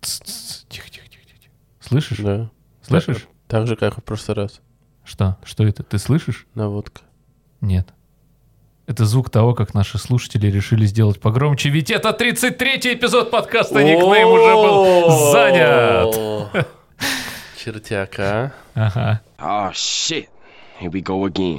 Тихо, тихо, тихо, тихо. Слышишь? Да. Слышишь? Так, так же, как и в прошлый раз. Что? Что это? Ты слышишь? Наводка. Нет. Это звук того, как наши слушатели решили сделать погромче, ведь это 33-й эпизод подкаста Никнейм уже был занят. Чертяк, а? Ага. Oh shit. Here we go again.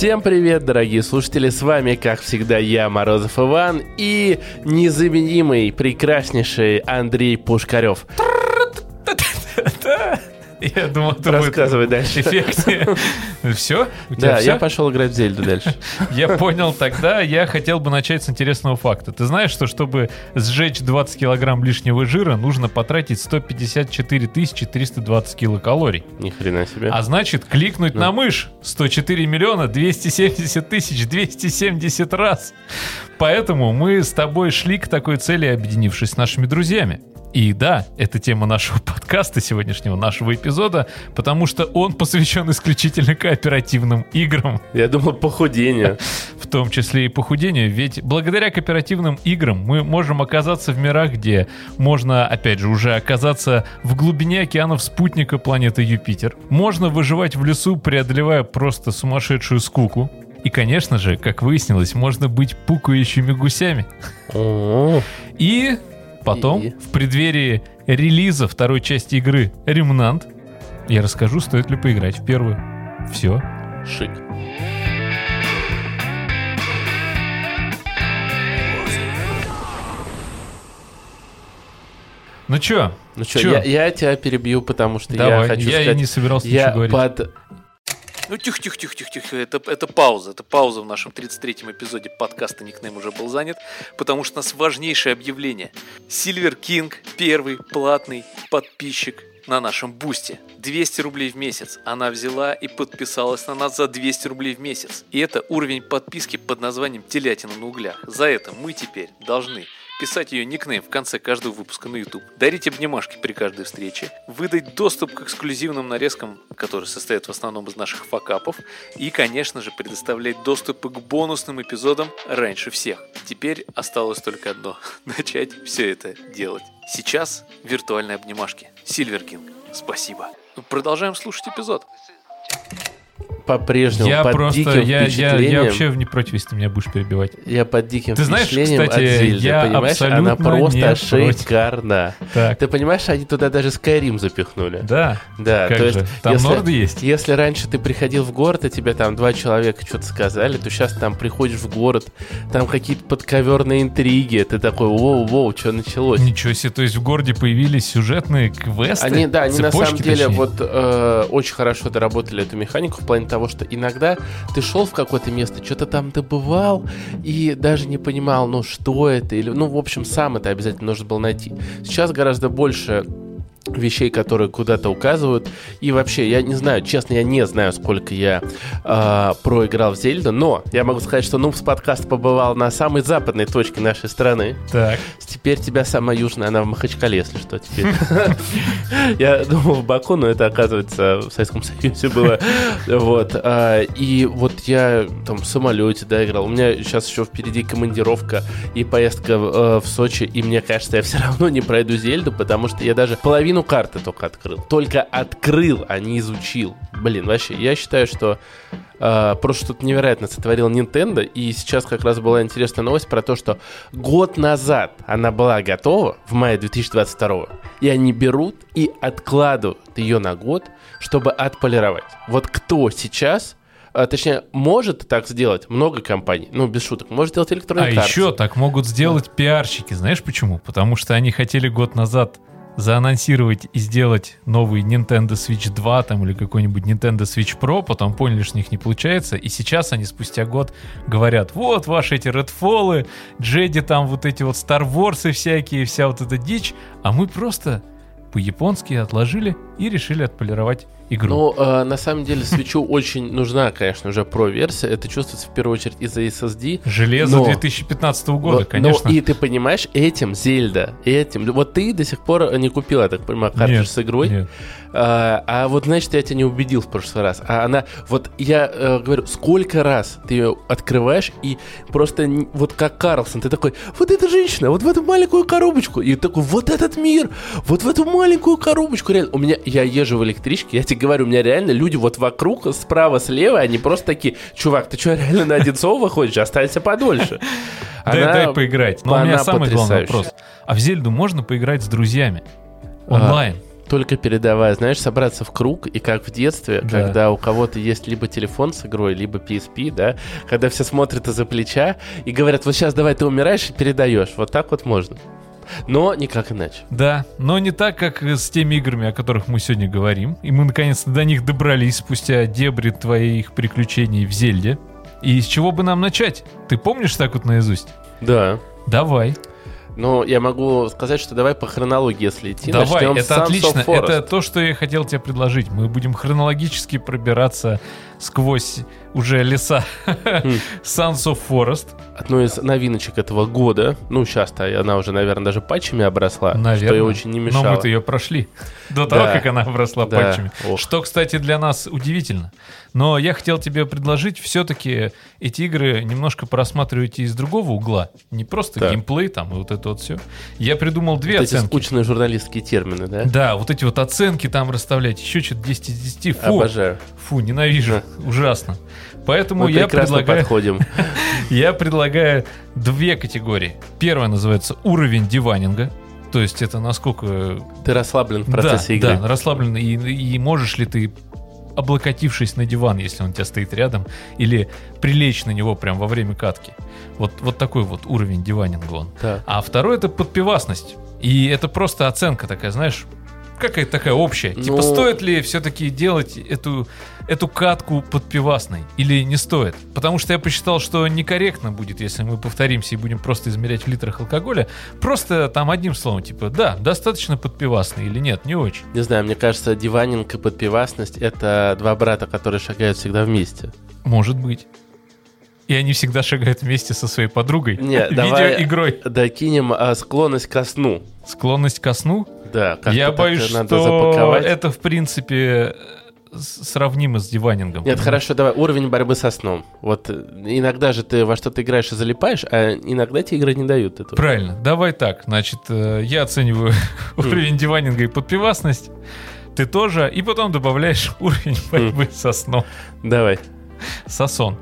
Всем привет, дорогие слушатели! С вами, как всегда, я, Морозов Иван, и незаменимый, прекраснейший Андрей Пушкарев. Я думал, это будет Рассказывай дальше. эффектнее. Все? Да, всё? я пошел играть в Зельду дальше. Я понял тогда, я хотел бы начать с интересного факта. Ты знаешь, что чтобы сжечь 20 килограмм лишнего жира, нужно потратить 154 320 килокалорий. Ни хрена себе. А значит, кликнуть Ну. на мышь 104 миллиона 270 тысяч 270 раз. Поэтому мы с тобой шли к такой цели, объединившись с нашими друзьями. И да, это тема нашего подкаста сегодняшнего, нашего эпизода, потому что он посвящен исключительно кооперативным играм, Я думал, похудение. в том числе и похудению. Ведь благодаря кооперативным играм мы можем оказаться в мирах, где можно, опять же, уже оказаться в глубине океанов спутника планеты Юпитер. Можно выживать в лесу, преодолевая просто сумасшедшую скуку. И, конечно же, как выяснилось, можно быть пукающими гусями. И потом, И? в преддверии релиза второй части игры «Ремнант», я расскажу, стоит ли поиграть в первую. Все. Шик. Ну чё? Ну что, Чё? я, я тебя перебью, потому что Давай, я хочу я сказать... не собирался я ничего говорить. под... Ну тихо, тихо, тихо, тихо, тихо. Это, это пауза. Это пауза в нашем 33-м эпизоде подкаста Никнейм уже был занят, потому что у нас важнейшее объявление. Сильвер Кинг, первый платный подписчик на нашем бусте. 200 рублей в месяц. Она взяла и подписалась на нас за 200 рублей в месяц. И это уровень подписки под названием «Телятина на углях». За это мы теперь должны писать ее никнейм в конце каждого выпуска на YouTube, дарить обнимашки при каждой встрече, выдать доступ к эксклюзивным нарезкам, которые состоят в основном из наших факапов, и, конечно же, предоставлять доступы к бонусным эпизодам раньше всех. Теперь осталось только одно – начать все это делать. Сейчас виртуальные обнимашки. Сильвер Кинг, спасибо. Ну, Продолжаем слушать эпизод. По-прежнему Я под просто, диким я, я, впечатлением. я вообще не против, если ты меня будешь перебивать. Я под диким Ты знаешь, впечатлением кстати, от Зельды, я понимаешь? Она просто шикарна. Так, Ты понимаешь, они туда даже Skyrim запихнули. да, Да, как то же. есть, Там если, норды есть? если раньше ты приходил в город, и тебе там два человека что-то сказали, то сейчас там приходишь в город, там какие-то подковерные интриги, ты такой, воу-воу, что началось? Ничего себе, то есть в городе появились сюжетные квесты? Они, да, они на самом деле точнее? вот э, очень хорошо доработали эту механику в плане того, что иногда ты шел в какое-то место, что-то там добывал и даже не понимал, ну что это, или, ну в общем сам это обязательно нужно было найти. Сейчас гораздо больше вещей, которые куда-то указывают. И вообще, я не знаю, честно, я не знаю, сколько я э, проиграл в Зельду, но я могу сказать, что Нубс подкаст побывал на самой западной точке нашей страны. Так, Теперь тебя самая южная, она в Махачкале, если что, теперь. Я думал в Баку, но это, оказывается, в Советском Союзе было. Вот. а, И вот я там в самолете, да, играл. У меня сейчас еще впереди командировка и поездка э, в Сочи, и мне кажется, я все равно не пройду Зельду, потому что я даже половину карты только открыл. Только открыл, а не изучил. Блин, вообще, я считаю, что а, просто что-то невероятно сотворил Nintendo, и сейчас как раз была интересная новость про то, что год назад она была готова, в мае 2022, и они берут и откладывают ее на год, чтобы отполировать. Вот кто сейчас, а, точнее, может так сделать, много компаний, ну, без шуток, может сделать а Electronic Arts. еще так могут сделать пиарщики, знаешь почему? Потому что они хотели год назад заанонсировать и сделать новый Nintendo Switch 2 там или какой-нибудь Nintendo Switch Pro, потом поняли, что у них не получается, и сейчас они спустя год говорят, вот ваши эти Redfall, Джеди там вот эти вот Star Wars всякие, вся вот эта дичь, а мы просто по-японски отложили и решили отполировать игру. Ну, э, на самом деле, свечу очень нужна, конечно, уже про-версия. Это чувствуется в первую очередь из-за SSD. Железо но- 2015 года, Вот, конечно. Ну, и ты понимаешь, этим Зельда, этим... Вот ты до сих пор не купил, я так понимаю, картридж Нет, с игрой. нет. А, а вот, значит, я тебя не убедил в прошлый раз. А она... Вот я э, говорю, сколько раз ты ее открываешь, и просто вот как Карлсон, ты такой, вот эта женщина, вот в эту маленькую коробочку. И такой, вот этот мир, вот в эту маленькую коробочку. Реально, у меня... Я езжу в электричке, я тебе говорю, у меня реально люди вот вокруг, справа, слева, они просто такие, чувак, ты что, реально на Одинцово выходишь? Останься подольше. Дай, дай поиграть. Но у меня самый главный вопрос. А в Зельду можно поиграть с друзьями? А, Онлайн. Только передавая, знаешь, собраться в круг, и как в детстве, Да. когда у кого-то есть либо телефон с игрой, либо PSP, да, когда все смотрят из-за плеча и говорят, вот сейчас давай ты умираешь и передаешь. Вот так вот можно. Но никак иначе. Да, но не так, как с теми играми, о которых мы сегодня говорим. И мы наконец-то до них добрались спустя дебри твоих приключений в Зельде. И с чего бы нам начать? Ты помнишь так вот наизусть? Да. Давай. Но я могу сказать, что давай по хронологии, если идти. Давай, начнем это отлично. Это то, что я хотел тебе предложить. Мы будем хронологически пробираться сквозь уже леса Sons of Forest. Одной из новиночек этого года. Ну, сейчас-то она уже, наверное, даже патчами обросла. Что Наверное. ей очень не мешало. Но мы-то ее прошли до того, Да. как она обросла Да. патчами. Ох. Что, кстати, для нас удивительно. Но я хотел тебе предложить все-таки эти игры немножко просматривать из другого угла. Не просто Так. геймплей там и вот это вот все. Я придумал две Вот эти оценки. скучные журналистские термины, да? Да, вот эти вот оценки там расставлять. Еще что-то 10 из 10. Фу, Обожаю. фу, ненавижу. Ужасно. Поэтому Мы я предлагаю... подходим. Я предлагаю две категории. Первая называется уровень диванинга. То есть это насколько Ты расслаблен в процессе да, игры. Да, расслабленно. И, и можешь ли ты, облокотившись на диван, если он у тебя стоит рядом, или прилечь на него прям во время катки. Вот, вот такой вот уровень диванинга он. Так. А второй это подпивасность. И это просто оценка такая, знаешь, какая-то такая общая. Типа, Ну- стоит ли все-таки делать эту, эту катку подпивасной или не стоит? Потому что я посчитал, что некорректно будет, если мы повторимся и будем просто измерять в литрах алкоголя. Просто там одним словом, типа, да, достаточно подпивасный или нет, не очень. Не знаю, мне кажется, диванинг и подпивасность — это два брата, которые шагают всегда вместе. Может быть. И они всегда шагают вместе со своей подругой. Не, давай Видеоигрой. докинем а, склонность ко сну. Склонность ко сну. Да, Я боюсь, надо что запаковать. это, в принципе, сравнимо с диванингом. Нет, хорошо, давай, уровень борьбы со сном. Вот э, иногда же ты во что-то играешь и залипаешь, а иногда тебе игры не дают этого. Правильно, давай так. Значит, э, я оцениваю уровень диванинга и подпивасность. Ты тоже. И потом добавляешь уровень борьбы со сном. Давай. Сосон.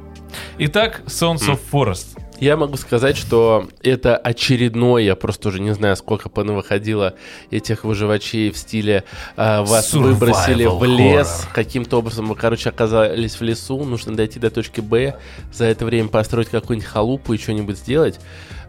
Итак, Sons of Forest. Я могу сказать, что это очередное, я просто уже не знаю, сколько понавыходило этих выживачей в стиле а, вас Survival выбросили в лес, horror. каким-то образом вы, короче, оказались в лесу, нужно дойти до точки Б, за это время построить какую-нибудь халупу и что-нибудь сделать.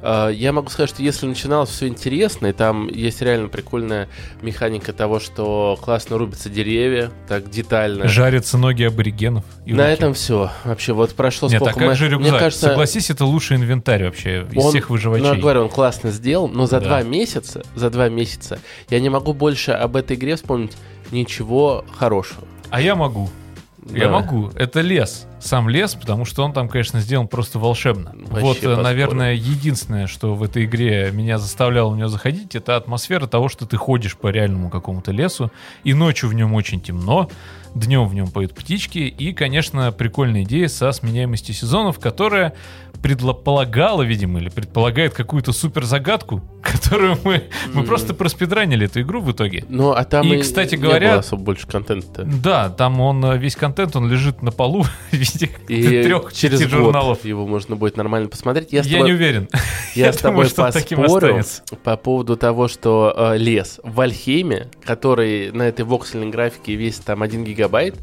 А, Я могу сказать, что если начиналось все интересно, и там есть реально прикольная механика того, что классно рубятся деревья, так детально. Жарятся ноги аборигенов. и На руки. этом все. Вообще, вот прошло Нет, а сколько как мы- же Мне рюкзак? кажется, Согласись, это лучший инвентарь вообще из он- всех выживачей. Ну, я говорю, он классно сделал, но за Да. два месяца, за два месяца я не могу больше об этой игре вспомнить ничего хорошего. А я могу. Я Да. могу. Это лес. Сам лес, потому что он там, конечно, сделан просто волшебно. Вообще вот, э, поспорю. наверное, единственное, что в этой игре меня заставляло в нее заходить, это атмосфера того, что ты ходишь по реальному какому-то лесу, и ночью в нем очень темно, днем в нем поют птички, и, конечно, прикольная идея со сменяемостью сезонов, которая предполагала, видимо, или предполагает какую-то супер загадку, которую мы, мы просто проспидранили эту игру в итоге. Ну, а там И, кстати не говоря- было особо больше контента. Да, там он э, весь контент, он лежит на полу в виде И трех через год журналов. его можно будет нормально посмотреть. Я, Я, тобой, не уверен. я я с думаю, тобой что он таким поспорю останется. по поводу того, что э, лес в Вальхейме, который на этой воксельной графике весит там 1 гигабайт,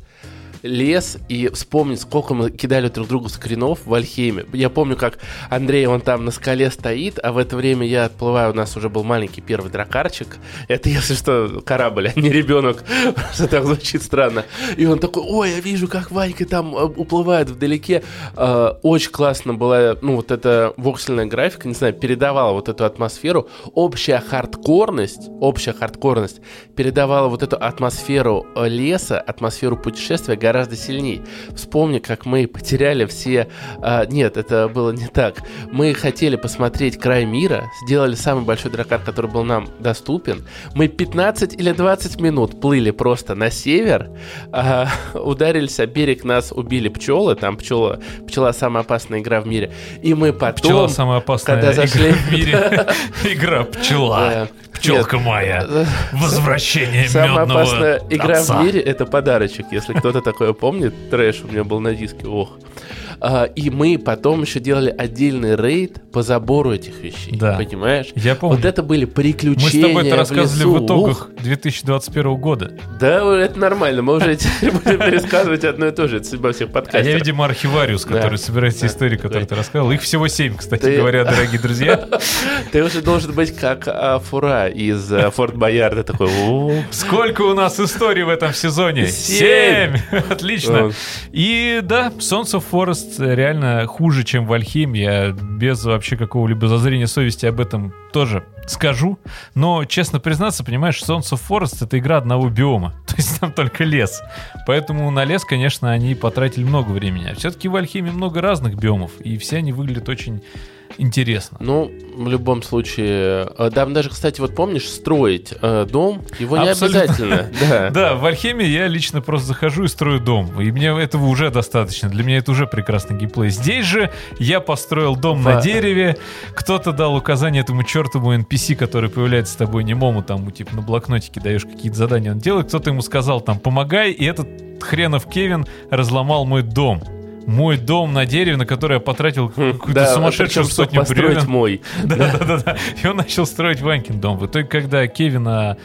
лес и вспомнить, сколько мы кидали друг другу скринов в Альхейме. Я помню, как Андрей, он там на скале стоит, а в это время я отплываю, у нас уже был маленький первый дракарчик. Это, если что, корабль, а не ребенок. Просто так звучит странно. И он такой, ой, я вижу, как Ванька там э, уплывает вдалеке. Э, Очень классно была, ну, вот эта воксельная графика, не знаю, передавала вот эту атмосферу. Общая хардкорность, общая хардкорность передавала вот эту атмосферу э, леса, атмосферу путешествия гораздо сильнее. Вспомни, как мы потеряли все... а, нет, это было не так. Мы хотели посмотреть край мира, сделали самый большой дракар, который был нам доступен. Мы 15 или 20 минут плыли просто на север, а, ударились о берег, нас убили пчелы, там пчела, пчела самая опасная игра в мире. И мы потом... Пчела самая опасная когда зашли- игра в мире. Игра пчела. Пчелка моя. Возвращение Самая опасная игра в мире это подарочек. Если кто-то такое помнит, трэш у меня был на диске, ох. А, и мы потом еще делали отдельный рейд по забору этих вещей. Да. Понимаешь? Я помню. Вот это были приключения. Мы с тобой это в рассказывали лесу. в итогах 2021 года. Да, это нормально. Мы уже будем пересказывать одно и то же. Это судьба всех А я, видимо, архивариус, который собирает все истории, которые ты рассказал. Их всего семь, кстати говоря, дорогие друзья. Ты уже должен быть как а, Фура из а, Форт Боярда. Такой, «О, Сколько у нас историй в этом сезоне? Семь! Отлично. И да, of Forest реально хуже, чем Вальхейм. Я без вообще какого-либо зазрения совести об этом тоже скажу. Но, честно признаться, понимаешь, Sons of Forest — это игра одного биома. То есть там только лес. Поэтому на лес, конечно, они потратили много времени. А все-таки в Вальхейме много разных биомов. И все они выглядят очень интересно. Ну, в любом случае, э, там даже, кстати, вот помнишь, строить э, дом, его не Абсолютно. обязательно. Да. Да, в Альхеме я лично просто захожу и строю дом. И мне этого уже достаточно. Для меня это уже прекрасный геймплей. Здесь же я построил дом на Ва- дереве. Кто-то дал указание этому чертову NPC, который появляется с тобой немому, там, ему, типа, на блокнотике даешь какие-то задания, он делает. Кто-то ему сказал, там, помогай, и этот хренов Кевин разломал мой дом. Мой дом на дереве, на который я потратил какую-то Хм, Да, сумасшедшую причем, сотню бревен. мой. Да, да, да, да. И он начал строить Ванькин дом. В итоге, когда Кевина...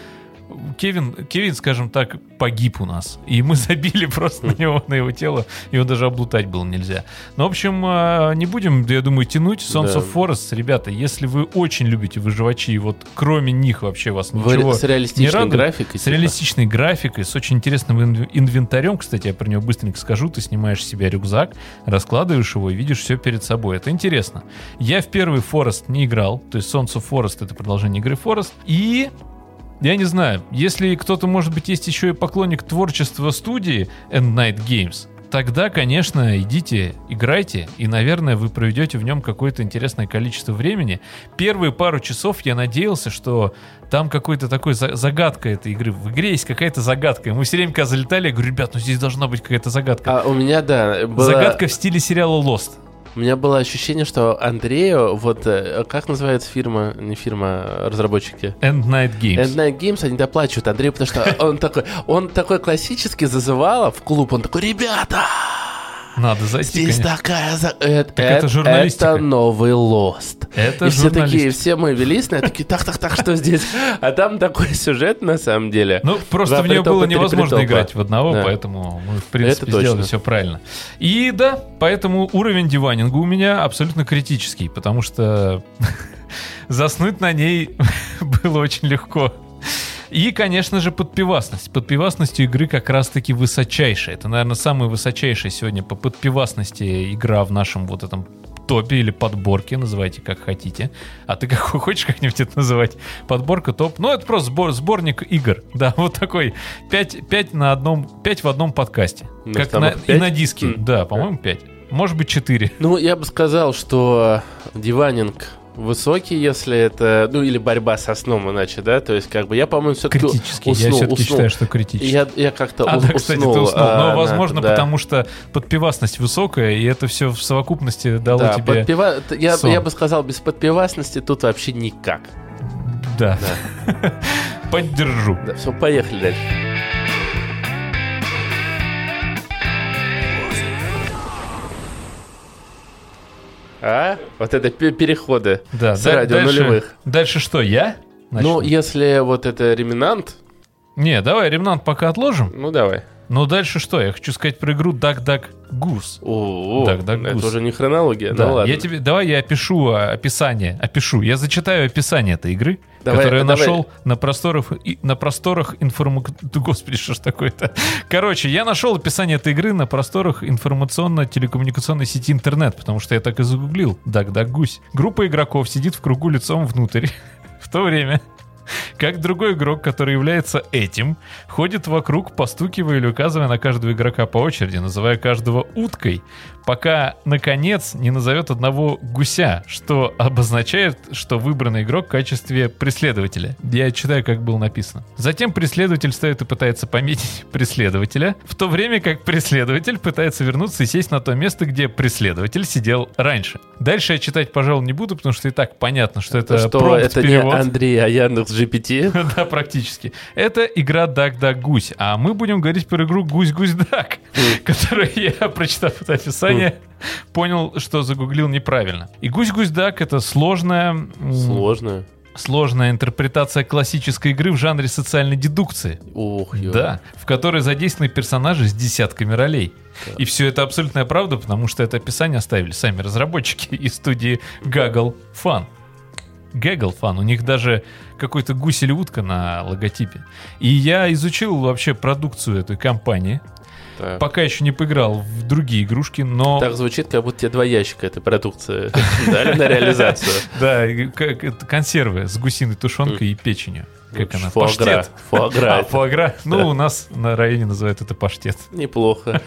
Кевин, Кевин, скажем так, погиб у нас. И мы забили просто на него, на его тело. Его даже облутать было нельзя. Ну, в общем, а, не будем, я думаю, тянуть. Sons Да. of Forest, ребята, если вы очень любите выживачи, и вот кроме них вообще вас ничего С реалистичной радует. графикой. с типа. реалистичной графикой, с очень интересным инв- инвентарем, кстати, я про него быстренько скажу, ты снимаешь с себя рюкзак, раскладываешь его и видишь все перед собой. Это интересно. Я в первый Forest не играл, то есть Sons of Forest это продолжение игры Forest, и я не знаю, если кто-то, может быть, есть еще и поклонник творчества студии End Night Games, тогда, конечно, идите, играйте, и, наверное, вы проведете в нем какое-то интересное количество времени. Первые пару часов я надеялся, что там какой-то такой за- загадка этой игры. В игре есть какая-то загадка. И Мы все время, когда залетали, я говорю, ребят, ну здесь должна быть какая-то загадка. А у меня, да, было, Загадка в стиле сериала Lost. У меня было ощущение, что Андрею, вот, э, как называется фирма, не фирма, а разработчики? End Night Games. End Night Games, они доплачивают Андрею, потому что он такой, он такой классически зазывал в клуб, он такой, ребята, Надо зайти, здесь конечно. такая... за- э- Так это журналистика. Это новый Lost. Это и все такие, все мы велись на такие, так, так, так, что здесь? А там такой сюжет, на самом деле. Ну, просто в нее было невозможно играть в одного, поэтому мы, в принципе, Это сделали все правильно. И да, поэтому уровень диванинга у меня абсолютно критический, потому что заснуть на ней было очень легко. И, конечно же, подпивасность. Подпивасность у игры как раз-таки высочайшая. Это, наверное, самая высочайшая сегодня по подпивасности игра в нашем вот этом топе или подборке, называйте как хотите. А ты как хочешь как-нибудь это называть? Подборка, топ. Ну, это просто сбор, сборник игр. Да, вот такой. 5, 5 на одном, 5 в одном подкасте. На как на, и пять? на диске. М. Да, по-моему, 5. Может быть, 4. Ну, я бы сказал, что диванинг высокий, если это, ну, или борьба со сном иначе, да, то есть, как бы, я, по-моему, все-таки Критически. уснул, Я все-таки уснул. считаю, что критически. Я, я как-то А, у- да, кстати, уснул. ты уснул. а, Но, возможно, это, да. потому что подпивасность высокая, и это все в совокупности дало Да, тебе... подпива- я, сон. я бы сказал, без подпивасности тут вообще никак. Да. Поддержу. Да, все, поехали дальше. А? Вот это пе- переходы Да, с да- радио дальше, нулевых. Дальше что, я? Ну, Начну? если вот это реминант, Не, давай ремнант пока отложим. ну давай. Но дальше что? Я хочу сказать про игру Duck Duck Goose. О, Так, так, это гус. уже не хронология, Да, ну ладно. я тебе, давай я опишу а, описание, опишу. Я зачитаю описание этой игры, Давай, которую я давай. нашел на просторах, на просторах информ... Да, Господи, что ж такое-то? Короче, я нашел описание этой игры на просторах информационно-телекоммуникационной сети интернет, потому что я так и загуглил. Дак, дак, гусь. Группа игроков сидит в кругу лицом внутрь. В то время как другой игрок, который является этим, ходит вокруг, постукивая или указывая на каждого игрока по очереди, называя каждого уткой, пока, наконец, не назовет одного гуся, что обозначает, что выбранный игрок в качестве преследователя. Я читаю, как было написано. Затем преследователь встает и пытается пометить преследователя, в то время как преследователь пытается вернуться и сесть на то место, где преследователь сидел раньше. Дальше я читать, пожалуй, не буду, потому что и так понятно, что это что это не. Андрей, а Яндекс GPT? Да, практически. Это игра Duck Duck Гусь, а мы будем говорить про игру Гусь Гусь Дак, которую я, прочитав это описание, понял, что загуглил неправильно. И Гусь Гусь Дак это сложная, м, Сложно. сложная интерпретация классической игры в жанре социальной дедукции. Ух, ё. Да, в которой задействованы персонажи с десятками ролей. И все это абсолютная правда, потому что это описание оставили сами разработчики из студии Gaggle Fun. Gaggle Fun, у них даже какой-то гусь или утка на логотипе. И я изучил вообще продукцию этой компании. Так. Пока еще не поиграл в другие игрушки, но... Так звучит, как будто тебе два ящика этой продукции дали на реализацию. Да, консервы с гусиной тушенкой и печенью. Как она? Фуагра. Паштет. Фуагра. А, фуагра. Ну, у нас на районе называют это паштет. Неплохо.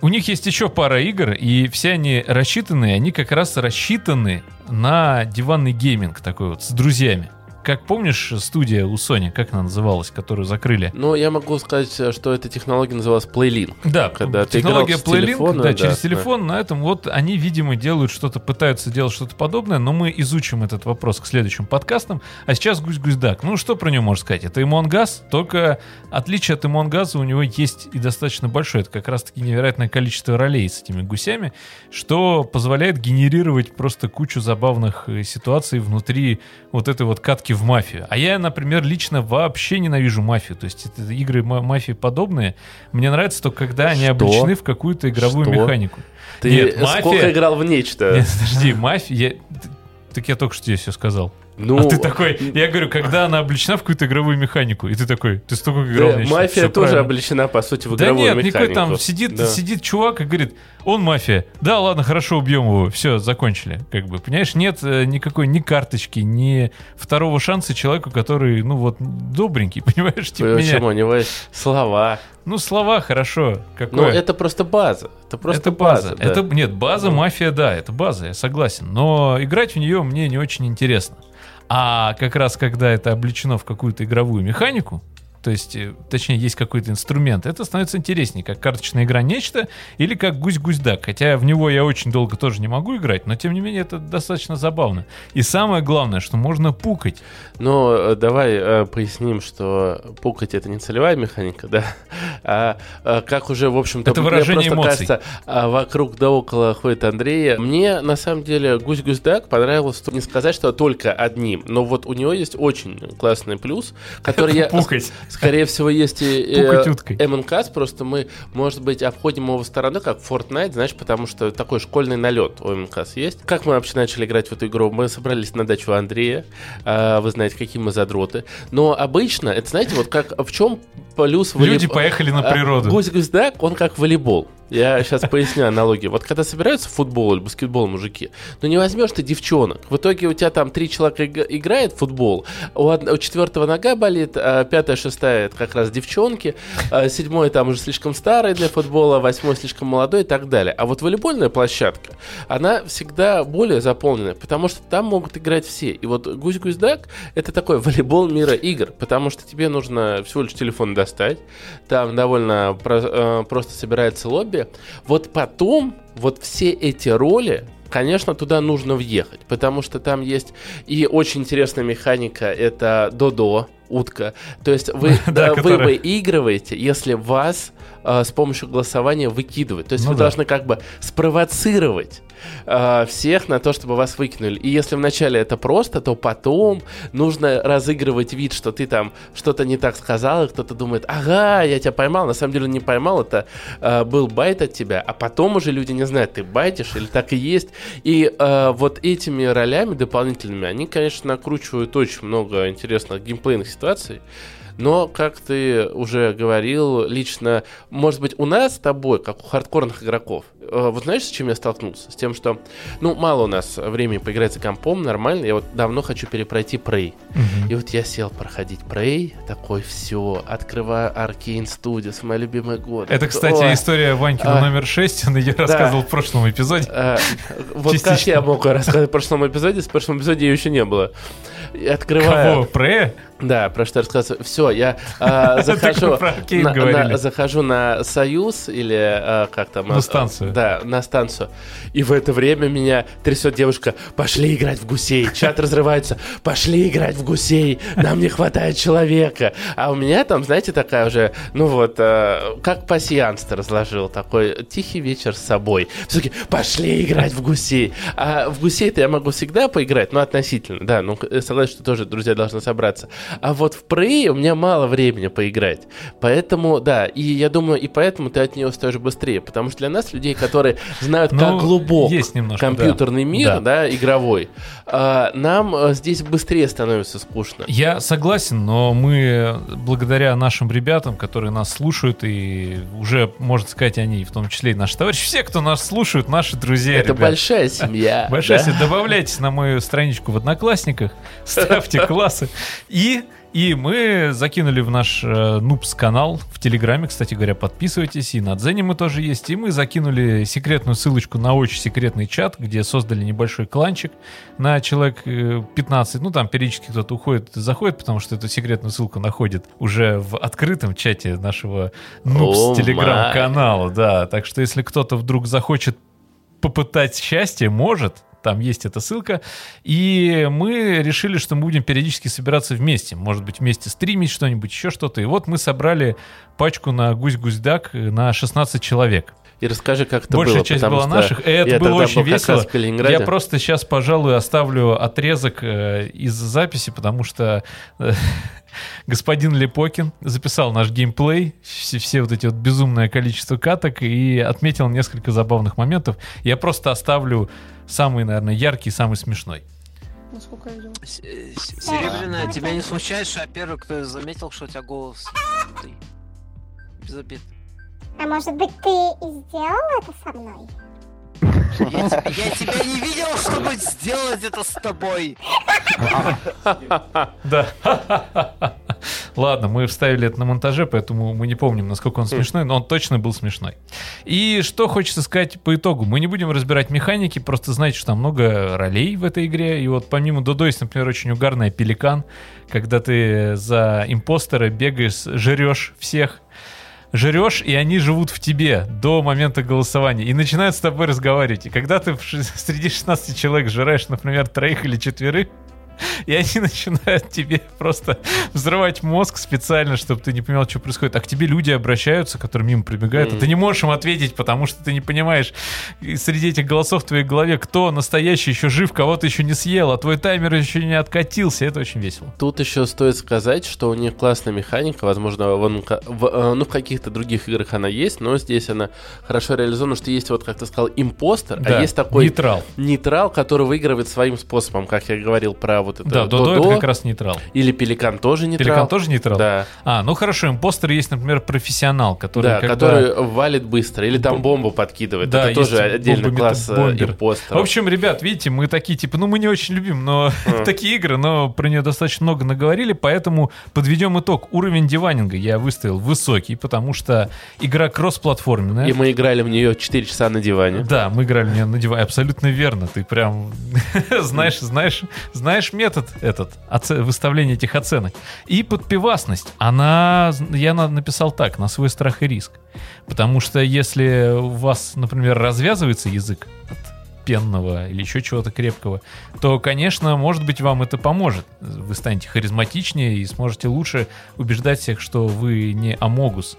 У них есть еще пара игр, и все они рассчитаны, они как раз рассчитаны на диванный гейминг такой вот с друзьями. Как помнишь студия у Sony, как она называлась, которую закрыли? Ну, я могу сказать, что эта технология называлась PlayLink. Да, Когда ты технология с PlayLink, телефона, да, да, через да. телефон, на этом вот они, видимо, делают что-то, пытаются делать что-то подобное, но мы изучим этот вопрос к следующим подкастам. А сейчас гусь-гусь-дак. Ну, что про него можно сказать? Это Among Us, только отличие от Among Us у него есть и достаточно большое. Это как раз-таки невероятное количество ролей с этими гусями, что позволяет генерировать просто кучу забавных э, ситуаций внутри вот этой вот катки в мафию. А я, например, лично вообще ненавижу мафию. То есть это игры ма- мафии подобные. Мне нравится только когда они Что? облечены в какую-то игровую Что? механику. Ты Нет, сколько мафия- играл в нечто? Нет, подожди, мафия... Так я только что тебе все сказал. Ну, а ты такой, я говорю, когда она облечена в какую-то игровую механику, и ты такой, ты столько играл да, нечто, мафия всё тоже правильно. облечена, по сути, в Да игровую нет, механику. никакой там сидит, Да. сидит чувак и говорит, он мафия. Да, ладно, хорошо, убьем его. Все, закончили. Как бы, понимаешь, нет э, никакой ни карточки, ни второго шанса человеку, который, ну вот, добренький, понимаешь, типа меня. Почему? У него есть слова. Ну, слова хорошо. Ну, Какое? это просто база. Это просто это база. база. да. это, нет, база, Ну. мафия, да, это база, я согласен. Но играть в нее мне не очень интересно. А как раз когда это облечено в какую-то игровую механику, то есть, э, точнее, есть какой-то инструмент, это становится интереснее, как карточная игра нечто или как гусь-гусь-дак. Хотя в него я очень долго тоже не могу играть, но тем не менее это достаточно забавно. И самое главное, что можно пукать. Ну, э, давай э, поясним, что пукать это не целевая механика, да, а, а как уже, в общем-то, Это выражение эмоций. кажется, а, вокруг да около ходит Андрея. Мне, на самом деле, Гусь-Гусь-Дак понравилось, не сказать, что только одним, но вот у него есть очень классный плюс, который я... Пукать. Скорее всего, есть и. МНКС, просто мы, может быть, обходим его стороной, как Fortnite, знаешь, потому что такой школьный налет у МНКС есть. Как мы вообще начали играть в эту игру? Мы собрались на дачу Андрея, а, вы знаете, какие мы задроты. Но обычно, это знаете, вот как в чем плюс Люди волейб- поехали на а, природу. Гусь-гусь-дак, он как волейбол. Я сейчас поясню аналогию. Вот когда собираются в футбол или баскетбол мужики, ну не возьмешь ты девчонок. В итоге у тебя там три человека иг- играет в футбол, у, од- у четвертого нога болит, а пятая, шестая это как раз девчонки, а седьмой там уже слишком старый для футбола, восьмой слишком молодой и так далее. А вот волейбольная площадка, она всегда более заполненная, потому что там могут играть все. И вот гусь-гусь-дак это такой волейбол мира игр, потому что тебе нужно всего лишь телефон достать, там довольно про- э, просто собирается лобби. Вот потом вот все эти роли Конечно, туда нужно въехать, потому что там есть и очень интересная механика, это додо, утка. То есть вы, Да, которая- выигрываете, если вас э, с помощью голосования выкидывать. То есть Ну вы да. должны как бы спровоцировать э, всех на то, чтобы вас выкинули. И если вначале это просто, то потом нужно разыгрывать вид, что ты там что-то не так сказал, и кто-то думает, ага, я тебя поймал. На самом деле не поймал, это э, был байт от тебя, а потом уже люди не знают, ты байтишь или так и есть. И э, вот этими ролями дополнительными, они, конечно, накручивают очень много интересных геймплейных ситуаций. Но, как ты уже говорил, лично, может быть, у нас с тобой, как у хардкорных игроков, э, вот знаешь, с чем я столкнулся? С тем, что, ну, мало у нас времени поиграть за компом, нормально. Я вот давно хочу перепройти Prey. Мгм. И вот я сел проходить Prey, такой, все, открываю Arcane Studios, моя любимая год. Это, кстати, Ой. история Ванькина А. номер 6, он ее рассказывал в прошлом эпизоде. Э, Вот как Частично. я мог рассказать в прошлом эпизоде? В прошлом эпизоде ее еще не было. Открываю... Кого? Пре? Да, про что рассказываю. Все, я а, захожу, на, на- захожу на Союз или а, как там? На а, станцию. Да, на станцию. И в это время меня трясет девушка. Пошли играть в гусей. Чат разрывается. Пошли играть в гусей. Нам не хватает человека. А у меня там, знаете, такая уже, ну вот, а, как пассианс разложил. Такой тихий вечер с собой. Все-таки пошли играть в гусей. А в гусей-то я могу всегда поиграть, ну, относительно, да. Ну, согласен, что тоже друзья должны собраться. А вот в Prey у меня мало времени поиграть. Поэтому, да, и я думаю, и поэтому ты от нее устаешь быстрее. Потому что для нас, людей, которые знают, Ну, как глубок есть немножко, компьютерный да. мир, Да. да, игровой, а, нам а, здесь быстрее становится скучно. Я согласен, но мы, благодаря нашим ребятам, которые нас слушают, и уже, можно сказать, они, в том числе и наши товарищи, все, кто нас слушают, наши друзья, Это ребят. большая семья. Большая да? семья. Добавляйтесь на мою страничку в Одноклассниках, ставьте классы. И, и мы закинули в наш э, Нупс канал в Телеграме, кстати говоря, подписывайтесь. И на Дзене мы тоже есть. И мы закинули секретную ссылочку на очень секретный чат, где создали небольшой кланчик на человек э, 15. Ну, там периодически кто-то уходит заходит, потому что эту секретную ссылку находит уже в открытом чате нашего Нупс Телеграм-канала. Да, так что если кто-то вдруг захочет попытать счастье, может, там есть эта ссылка. И мы решили, что мы будем периодически собираться вместе. Может быть, вместе стримить что-нибудь, еще что-то. И вот мы собрали пачку на гусь-гусь-дак на 16 человек. И расскажи, как это Большая было. часть потому была наших, и это было очень был весело. Я просто сейчас, пожалуй, оставлю отрезок э, из записи, потому что э, господин Лепокин записал наш геймплей, все, все вот эти вот безумное количество каток и отметил несколько забавных моментов. Я просто оставлю самый, наверное, яркий, самый смешной. Насколько я видел. Э, с- Серебряная, тебя не смущает, что я первый, кто заметил, что у тебя голос ты? Без обид. А может быть, ты и сделал это со мной? Я, я тебя не видел, чтобы сделать это с тобой. Да. Ладно, мы вставили это на монтаже, поэтому мы не помним, насколько он смешной, но он точно был смешной. И что хочется сказать по итогу? Мы не будем разбирать механики, просто знайте, что там много ролей в этой игре. И вот помимо Додо есть, например, очень угарная Пеликан, когда ты за импостера бегаешь, жрешь всех, жрешь, и они живут в тебе до момента голосования и начинают с тобой разговаривать. И когда ты среди 16 человек жираешь, например, троих или четверых, и они начинают тебе просто взрывать мозг специально, чтобы ты не понимал, что происходит. А к тебе люди обращаются, которые мимо прибегают, а Мгм. ты не можешь им ответить, потому что ты не понимаешь и среди этих голосов в твоей голове, кто настоящий еще жив, кого ты еще не съел, а твой таймер еще не откатился. Это очень весело. Тут еще стоит сказать, что у них классная механика, возможно, ка- в, э, ну, в каких-то других играх она есть, но здесь она хорошо реализована, что есть вот, как ты сказал, импостер, Да, а есть такой нейтрал. нейтрал, который выигрывает своим способом, как я говорил про вот это Да, Додо это как раз нейтрал. или Пеликан тоже нейтрал. Пеликан тоже нейтрал? Да, А, ну хорошо, импостер есть, например, профессионал, который да, когда- который валит быстро, или там Бом- бомбу подкидывает. Да, это тоже отдельный бомбометр- класс э, бомбер. импостеров. В общем, ребят, видите, мы такие, типа, ну мы не очень любим, но такие игры, но про нее достаточно много наговорили, поэтому подведем итог. Уровень диванинга я выставил высокий, потому что игра кроссплатформенная. И мы играли в нее 4 часа на диване. Да, мы играли в неё на диване. Абсолютно верно. Ты прям знаешь, знаешь, знаешь метод этот оце- выставления этих оценок. И подпивасность. Она, я на- написал так, на свой страх и риск. Потому что если у вас, например, развязывается язык от пенного или еще чего-то крепкого, то, конечно, может быть, вам это поможет. Вы станете харизматичнее и сможете лучше убеждать всех, что вы не Амогус.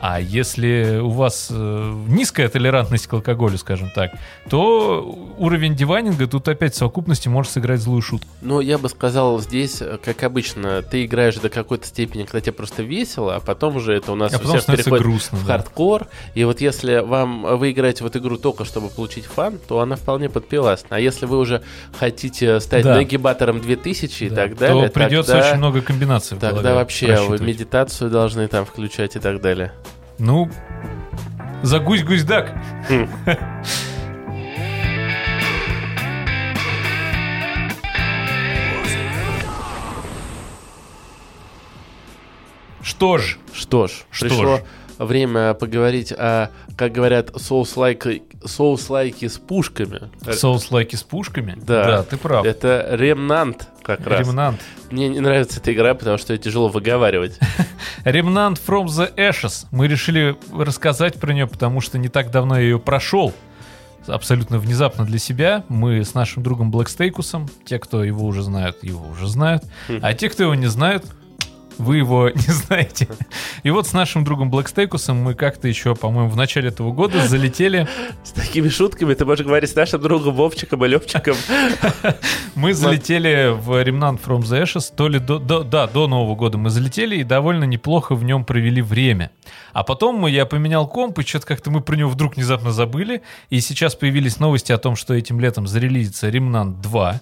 А если у вас э, низкая толерантность к алкоголю, скажем так, то уровень дивайнинга тут опять в совокупности может сыграть злую шутку. Ну, я бы сказал, здесь, э, как обычно, ты играешь до какой-то степени, когда тебе просто весело, а потом уже это у нас А у всех переходит грустно. в да. хардкор. И вот если вам вы играете в эту игру только чтобы получить фан, то она вполне подпиласна. А если вы уже хотите стать Да. нагибатором 2000 и Да, так далее, то придется тогда, очень много комбинаций тогда вообще вы медитацию должны там включать и так далее. Ну, за гусь-гусь-дак. Хм. Что ж, Что ж, Что пришло ж. время поговорить о, как говорят, соус-лайки соус-лайки с пушками. соус-лайки с пушками? Да. Да, ты прав. Это ремнант как раз. Ремнант. Мне не нравится эта игра, потому что ее тяжело выговаривать. Ремнант from the Ashes. Мы решили рассказать про нее, потому что не так давно я ее прошел. Абсолютно внезапно для себя. Мы с нашим другом Блэкстейкусом, те, кто его уже знают, его уже знают. А те, кто его не знают, вы его не знаете. И вот с нашим другом Блэкстейкусом мы как-то еще, по-моему, в начале этого года залетели. С такими шутками ты можешь говорить с нашим другом Вовчиком и Левчиком. Мы залетели в Remnant from the Ashes, то ли до, до- да, до Нового года мы залетели и довольно неплохо в нем провели время. А потом я поменял комп, и что-то как-то мы про него вдруг внезапно забыли. И сейчас появились новости о том, что этим летом зарелизится Remnant 2.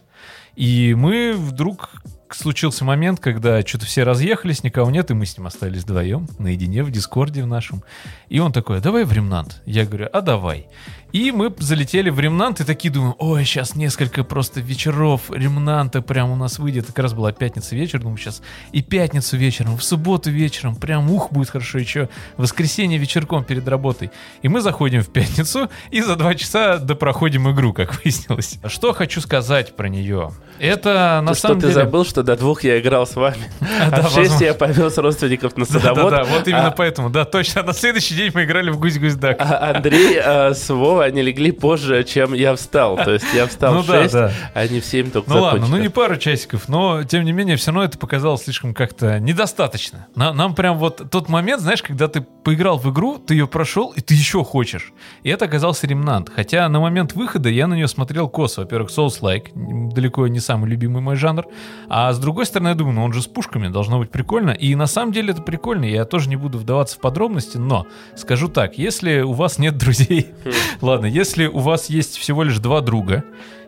И мы вдруг случился момент, когда что-то все разъехались, никого нет, и мы с ним остались вдвоем, наедине в Дискорде в нашем. И он такой, «А давай в Ремнант. Я говорю, а давай. И мы залетели в Ремнант и такие думаем, ой, сейчас несколько просто вечеров Ремнанта прям у нас выйдет. Как раз была пятница вечер, думаю, сейчас и пятницу вечером, в субботу вечером, прям ух, будет хорошо еще, воскресенье вечерком перед работой. И мы заходим в пятницу и за два часа допроходим игру, как выяснилось. Что хочу сказать про нее? Это на что, самом ты деле... забыл, что до двух я играл с вами, А, да, в шесть возможно. я повез родственников на садовод. Да-да-да, вот именно а- поэтому, да, точно. На следующий день мы играли в гусь-гусь-дак. А Андрей а, с Вовой, они легли позже, чем я встал. То есть я встал Ну в да, 6, да. а они в 7 только Ну ладно, ну закончили. не пару часиков, но тем не менее, все равно это показалось слишком как-то недостаточно. На- Нам, прям вот тот момент, знаешь, когда ты поиграл в игру, ты ее прошел, и ты еще хочешь. И это оказался Ремнант. Хотя на момент выхода я на нее смотрел косо. Во-первых, Souls-like, далеко не самый любимый мой жанр. А с другой стороны, я думаю, ну он же с пушками, должно быть прикольно. И на самом деле это прикольно, я тоже не буду вдаваться в подробности, но скажу так, если у вас нет друзей, ладно, если у вас есть всего лишь два друга,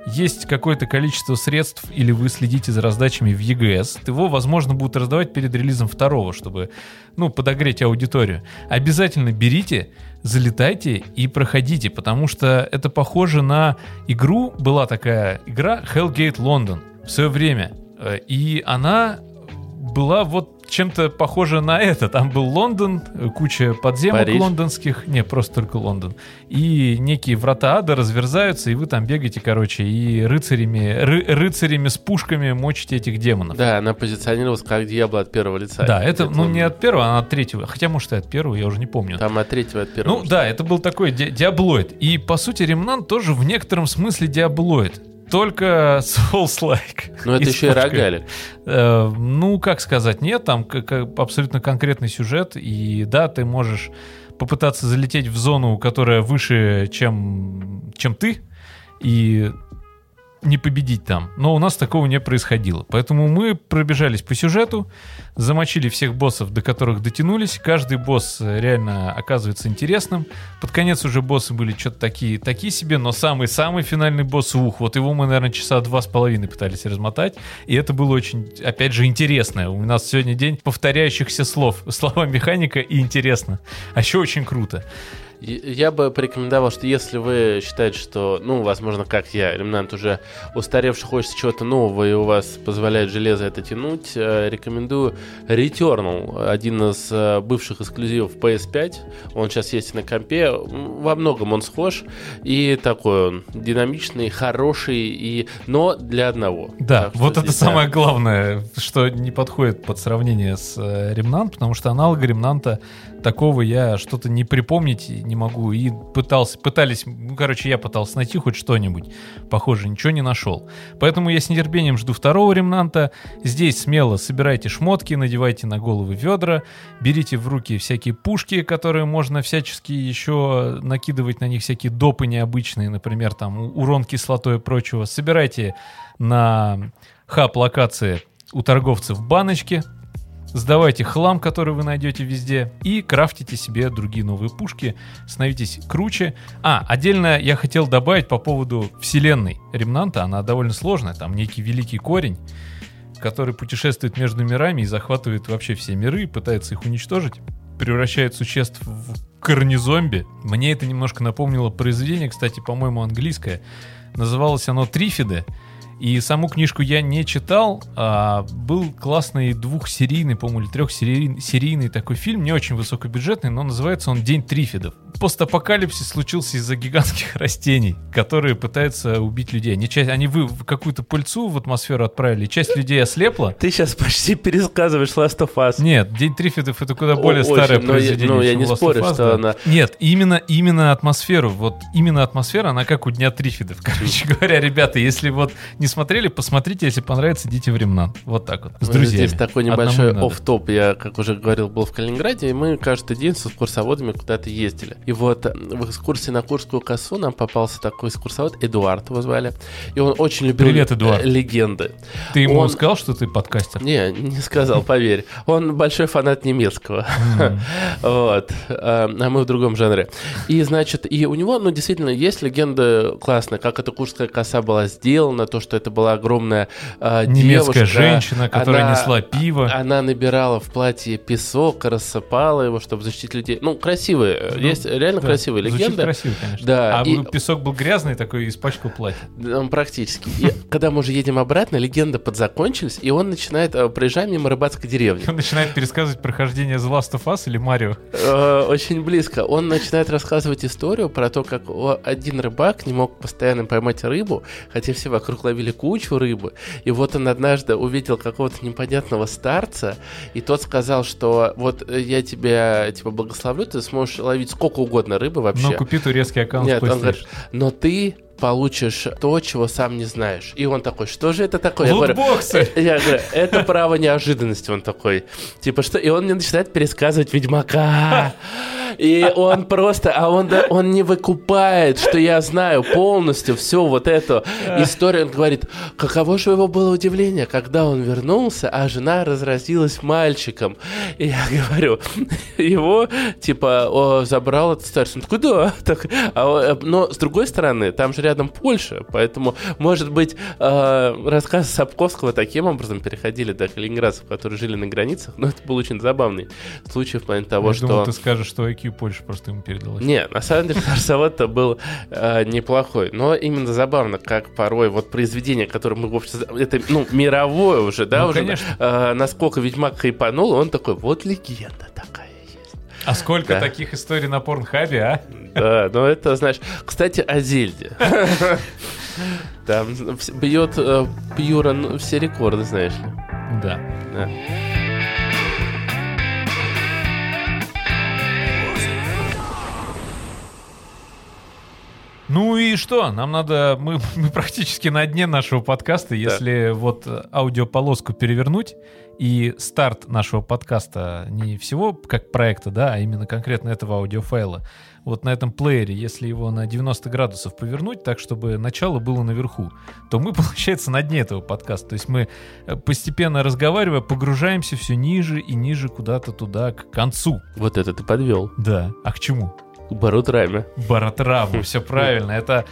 есть какое-то количество средств, или вы следите за раздачами в ЕГС, его, возможно, будут раздавать перед релизом второго, чтобы, ну, подогреть аудиторию. Обязательно берите, залетайте и проходите, потому что это похоже на игру, была такая игра Hellgate London в свое время, Э, и она была вот чем-то похожа на это. Там был Лондон, куча подземок Париж. лондонских, не, просто только Лондон. И некие врата ада разверзаются, и вы там бегаете, короче, и рыцарями, ры- рыцарями с пушками мочите этих демонов. Да, она позиционировалась как Диабло от первого лица. Да, это, ну, он- не от первого, а от третьего. Хотя, может, и от первого, я уже не помню. Там от третьего, от первого. Ну да, это был такой ди- диаблоид. И по сути Ремнант тоже в некотором смысле диаблоид. Только Souls-like. Но это еще и рогалик. Э, ну, как сказать, нет, там абсолютно конкретный сюжет, и да, ты можешь попытаться залететь в зону, которая выше, чем, чем ты, и не победить там. Но у нас такого не происходило. Поэтому мы пробежались по сюжету, замочили всех боссов, до которых дотянулись. Каждый босс э, реально оказывается интересным. Под конец уже боссы были что-то такие, такие себе, но самый-самый финальный босс, ух, вот его мы, наверное, часа два с половиной пытались размотать. И это было очень, опять же, интересно. У нас сегодня день повторяющихся слов. Слова механика и интересно. А еще очень круто. Я бы порекомендовал, что если вы считаете, что, ну, возможно, как я, ремнант уже устаревший, хочется чего-то нового, и у вас позволяет железо это тянуть, э, рекомендую Returnal, один из э, бывших эксклюзивов PS5. Он сейчас есть на компе. Во многом он схож. И такой он динамичный, хороший, и... но для одного. Да, Так вот это здесь, да. самое главное, что не подходит под сравнение с э, Ремнант, потому что аналога Ремнанта такого я что-то не припомнить не могу. И пытался, пытались, ну, короче, я пытался найти хоть что-нибудь. Похоже, ничего не нашел. Поэтому я с нетерпением жду второго ремнанта. Здесь смело собирайте шмотки, надевайте на головы ведра, берите в руки всякие пушки, которые можно всячески еще накидывать на них всякие допы необычные, например, там урон кислотой и прочего. Собирайте на хаб-локации у торговцев баночки, сдавайте хлам, который вы найдете везде, и крафтите себе другие новые пушки, становитесь круче. А, отдельно я хотел добавить по поводу вселенной Ремнанта, она довольно сложная, там некий великий корень, который путешествует между мирами и захватывает вообще все миры, пытается их уничтожить, превращает существ в корнезомби. Мне это немножко напомнило произведение, кстати, по-моему, английское. Называлось оно «Трифиды», и саму книжку я не читал. А был классный двухсерийный, по-моему, или трехсерийный серийный такой фильм, не очень высокобюджетный, но называется он «День Трифидов». Постапокалипсис случился из-за гигантских растений, которые пытаются убить людей. Они, часть, они вы в какую-то пыльцу в атмосферу отправили, часть людей ослепла. Ты сейчас почти пересказываешь Last of Us. Нет, День Трифидов это куда более О, старое очень, произведение. но я не Last спорю, Us, что да. она- Нет, именно, именно атмосферу. Вот именно атмосфера, она как у Дня Трифидов. Короче говоря, ребята, если вот не смотрели, посмотрите, если понравится, идите в Ремнант. Вот так вот. С друзьями. Здесь такой небольшой не надо. офф-топ. Я, как уже говорил, был в Калининграде, и мы каждый день с экскурсоводами куда-то ездили. И вот э, в экскурсии на Курскую косу нам попался такой экскурсовод, Эдуард его звали. И он очень любил Привет, Эдуард. э, легенды. Ты ему он- сказал, что ты подкастер? Не, не сказал, поверь. Он большой фанат немецкого. Вот. А а мы в другом жанре. И, значит, и у него, ну, действительно, есть легенды классные, как эта Курская коса была сделана, то, что это была огромная а, Немецкая девушка. женщина, которая Она- несла пиво. Она набирала в платье песок, рассыпала его, чтобы защитить людей. Ну, красивые. Ну, есть реально Да, красивые легенды. красиво, конечно. Да, А и- песок был грязный такой, испачкал платье. Практически. И когда мы уже едем обратно, легенды подзакончились, и он начинает, э, проезжаем мимо рыбацкой деревни. Он начинает пересказывать прохождение The Last of Us или Марио. Э, Очень близко. Он начинает рассказывать историю про то, как один рыбак не мог постоянно поймать рыбу, хотя все вокруг ловили кучу рыбы. И вот он однажды увидел какого-то непонятного старца, и тот сказал, что вот э, я тебя типа благословлю, ты сможешь ловить сколько угодно рыбы вообще. Но купи турецкий аккаунт Нет, он говорит, но ты получишь то, чего сам не знаешь. И он такой, что же это такое? Я говорю, Лутбоксы! «Э, Я говорю, это право неожиданности, он такой. Типа что? И он мне начинает пересказывать Ведьмака. И он просто, а он, да, он не выкупает, что я знаю полностью всю вот эту историю. Он говорит, каково же его было удивление, когда он вернулся, а жена разразилась мальчиком. И я говорю, его, типа, о, забрал этот старец. Он такой, да. Так, а, э, но, с другой стороны, там же рядом Польша, поэтому, может быть, э, рассказы Сапковского таким образом переходили до калининградцев, которые жили на границах, но это был очень забавный случай в плане того, Я что... думал, ты скажешь, что IQ Польши просто ему передалось. Не, на самом деле Нарсовод-то был э, неплохой, но именно забавно, как порой вот произведение, которое мы, в общем, это, ну, мировое уже, да, Ну, уже, конечно. э, насколько Ведьмак хайпанул, он такой, вот легенда такая есть. А сколько Да. таких историй на порнхабе, а? Да, но это, знаешь... Кстати, о Зельде. Там бьет э, Пьюра ну, все рекорды, знаешь ли. Да. Да. Ну и что? Нам надо... Мы, мы практически на дне нашего подкаста. Если вот э, аудиополоску перевернуть, и старт нашего подкаста не всего как проекта, да, а именно конкретно этого аудиофайла, вот на этом плеере, если его на 90 градусов повернуть так, чтобы начало было наверху, то мы, получается, на дне этого подкаста. То есть мы э, постепенно разговаривая, погружаемся все ниже и ниже куда-то туда, к концу. Вот это ты подвел. Да. А к чему? К Барутраме. Баратраву, все правильно. Это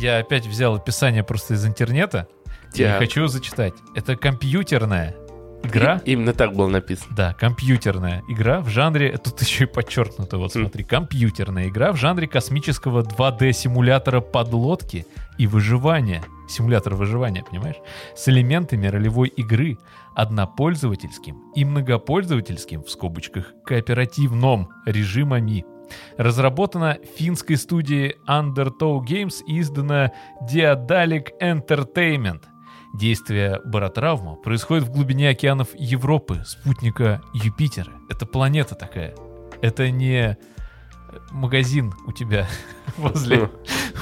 я опять взял описание просто из интернета. Я хочу зачитать. Это компьютерная игра. И- именно так было написано. Да, компьютерная игра в жанре, тут еще и подчеркнуто, вот Хм. смотри, компьютерная игра в жанре космического 2D-симулятора подлодки и выживания. Симулятор выживания, понимаешь? С элементами ролевой игры, однопользовательским и многопользовательским, в скобочках, кооперативном режимами. Разработана финской студией Undertow Games и издана Diadalic Entertainment. Действие баротравма происходит в глубине океанов Европы, спутника Юпитера. Это планета такая. Это не магазин у тебя возле,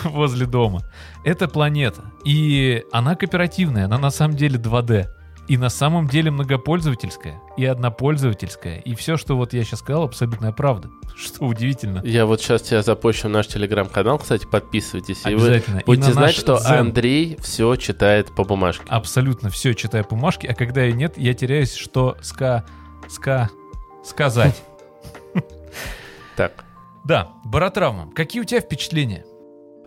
возле дома. Это планета. И она кооперативная, она на самом деле 2D. И на самом деле многопользовательская, и однопользовательская. И все, что вот я сейчас сказал, абсолютная правда. Что удивительно. Я вот сейчас тебя запущу в наш телеграм-канал, кстати, подписывайтесь. И вы. И будете на знать, наш что Дзен. Андрей все читает по бумажке. Абсолютно все читаю бумажки, а когда я нет, я теряюсь, что ска... ска... сказать. Так. Да, баротравма. Какие у тебя впечатления?